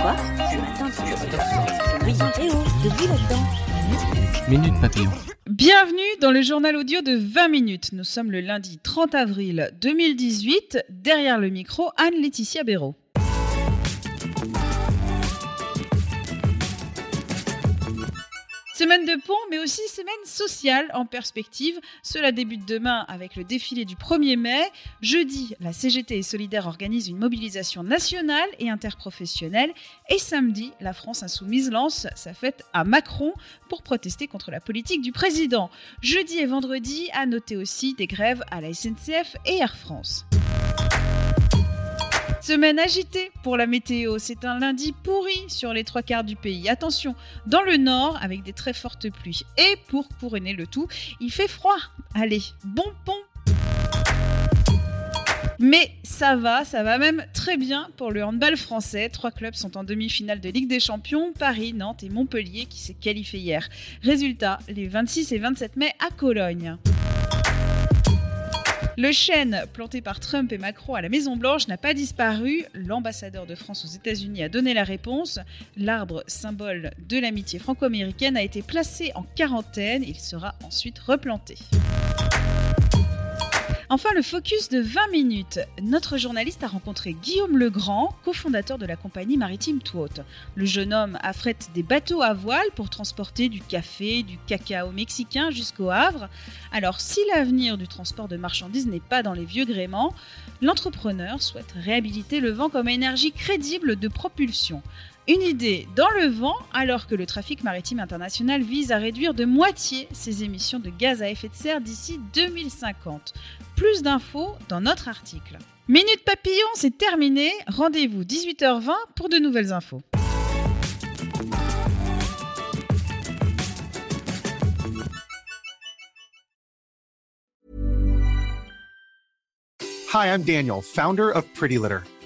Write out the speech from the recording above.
Quoi Ce matin, Oui, debout là-dedans. Minute Papillon. Bienvenue dans le journal audio de 20 minutes. Nous sommes le lundi 30 avril 2018. Derrière le micro, Anne-Laetitia Béraud. Semaine de pont, mais aussi semaine sociale en perspective. Cela débute demain avec le défilé du 1er mai. Jeudi, la CGT et Solidaire organisent une mobilisation nationale et interprofessionnelle. Et samedi, la France Insoumise lance sa fête à Macron pour protester contre la politique du président. Jeudi et vendredi, à noter aussi des grèves à la SNCF et Air France. Semaine agitée pour la météo. C'est un lundi pourri sur les trois quarts du pays. Attention, dans le nord, avec des très fortes pluies. Et pour couronner le tout, il fait froid. Allez, bon pont mais ça va, ça va même très bien pour le handball français. Trois clubs sont en demi-finale de Ligue des Champions, Paris, Nantes et Montpellier qui s'est qualifié hier. Résultat, les 26 et 27 mai à Cologne. Le chêne planté par Trump et Macron à la Maison-Blanche n'a pas disparu. L'ambassadeur de France aux États-Unis a donné la réponse. L'arbre, symbole de l'amitié franco-américaine, a été placé en quarantaine. Il sera ensuite replanté. Enfin, le focus de 20 minutes. Notre journaliste a rencontré Guillaume Legrand, cofondateur de la compagnie maritime Tuot. Le jeune homme affrète des bateaux à voile pour transporter du café, du cacao mexicain jusqu'au Havre. Alors, si l'avenir du transport de marchandises n'est pas dans les vieux gréements, l'entrepreneur souhaite réhabiliter le vent comme énergie crédible de propulsion. Une idée dans le vent alors que le trafic maritime international vise à réduire de moitié ses émissions de gaz à effet de serre d'ici 2050. Plus d'infos dans notre article. Minute Papillon, c'est terminé. Rendez-vous 18h20 pour de nouvelles infos. Hi, I'm Daniel, founder of Pretty Litter.